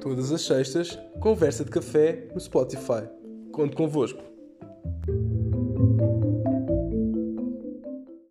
Todas as sextas, conversa de café no Spotify. Conto convosco.